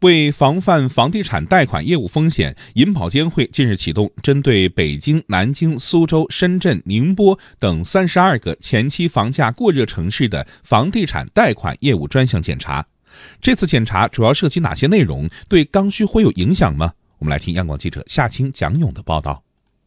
为防范房地产贷款业务风险，银保监会近日启动针对北京、南京、苏州、深圳、宁波等三十二个前期房价过热城市的房地产贷款业务专项检查。这次检查主要涉及哪些内容？对刚需会有影响吗？我们来听央广记者夏青、蒋勇的报道。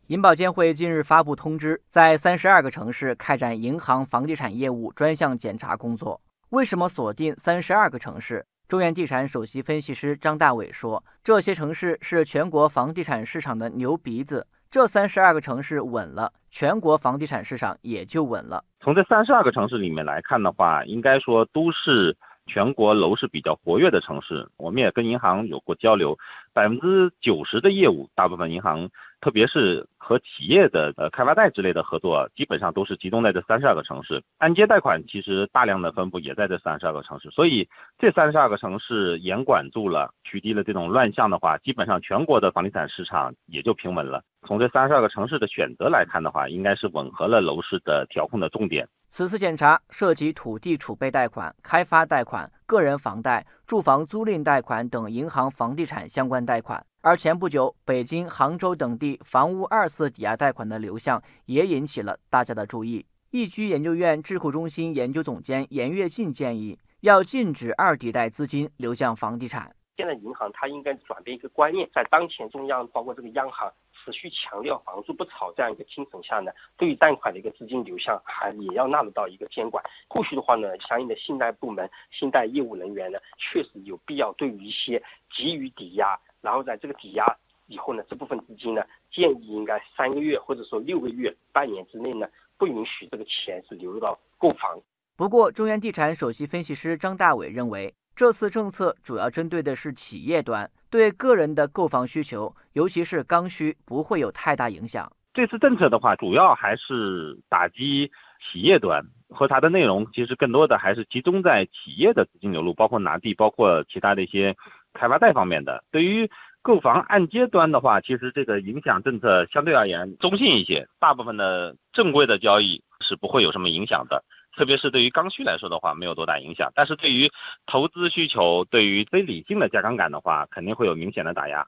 银保监会近日发布通知，在三十二个城市开展银行房地产业务专项检查工作。为什么锁定三十二个城市？中原地产首席分析师张大伟说：“这些城市是全国房地产市场的牛鼻子，这三十二个城市稳了，全国房地产市场也就稳了。从这三十二个城市里面来看的话，应该说都是全国楼市比较活跃的城市。我们也跟银行有过交流，百分之九十的业务，大部分银行。”特别是和企业的呃开发贷之类的合作，基本上都是集中在这三十二个城市。按揭贷款其实大量的分布也在这三十二个城市，所以这三十二个城市严管住了，取缔了这种乱象的话，基本上全国的房地产市场也就平稳了。从这三十二个城市的选择来看的话，应该是吻合了楼市的调控的重点。此次检查涉及土地储备贷款、开发贷款、个人房贷、住房租赁贷款等银行房地产相关贷款。而前不久，北京、杭州等地房屋二次抵押贷款的流向也引起了大家的注意。易居研究院智库中心研究总监严跃进建议，要禁止二抵贷资金流向房地产。现在银行它应该转变一个观念，在当前中央包括这个央行持续强调房住不炒这样一个精神下呢，对于贷款的一个资金流向还也要纳入到一个监管。后续的话呢，相应的信贷部门、信贷业务人员呢，确实有必要对于一些急于抵押。然后在这个抵押以后呢，这部分资金呢，建议应该三个月或者说六个月、半年之内呢，不允许这个钱是流入到购房。不过，中原地产首席分析师张大伟认为，这次政策主要针对的是企业端，对个人的购房需求，尤其是刚需，不会有太大影响。这次政策的话，主要还是打击企业端，和它的内容其实更多的还是集中在企业的资金流入，包括拿地，包括其他的一些。开发贷方面的，对于购房按揭端的话，其实这个影响政策相对而言中性一些，大部分的正规的交易是不会有什么影响的，特别是对于刚需来说的话，没有多大影响。但是对于投资需求，对于非理性的加杠杆的话，肯定会有明显的打压。